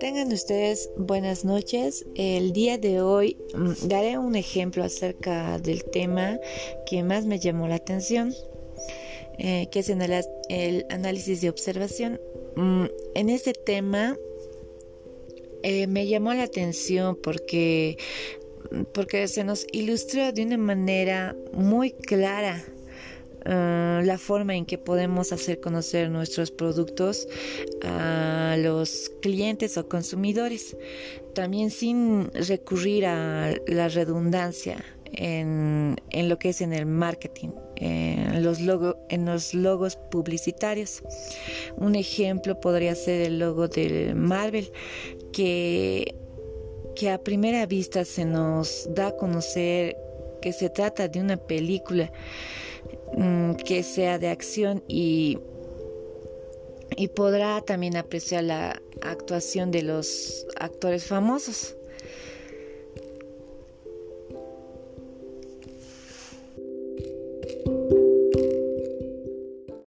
Tengan ustedes buenas noches. El día de hoy mm, daré un ejemplo acerca del tema que más me llamó la atención, eh, que es el, análisis de observación. Mm, en este tema eh, me llamó la atención porque, porque se nos ilustró de una manera muy clara Ah, la forma en que podemos hacer conocer nuestros productos a los clientes o consumidores, también sin recurrir a la redundancia en, lo que es en el marketing, en los, en los logos publicitarios. Un ejemplo podría ser el logo de Marvel, que, que a primera vista se nos da a conocer que se trata de una película Mm, que sea de acción y, y podrá también apreciar la actuación de los actores famosos.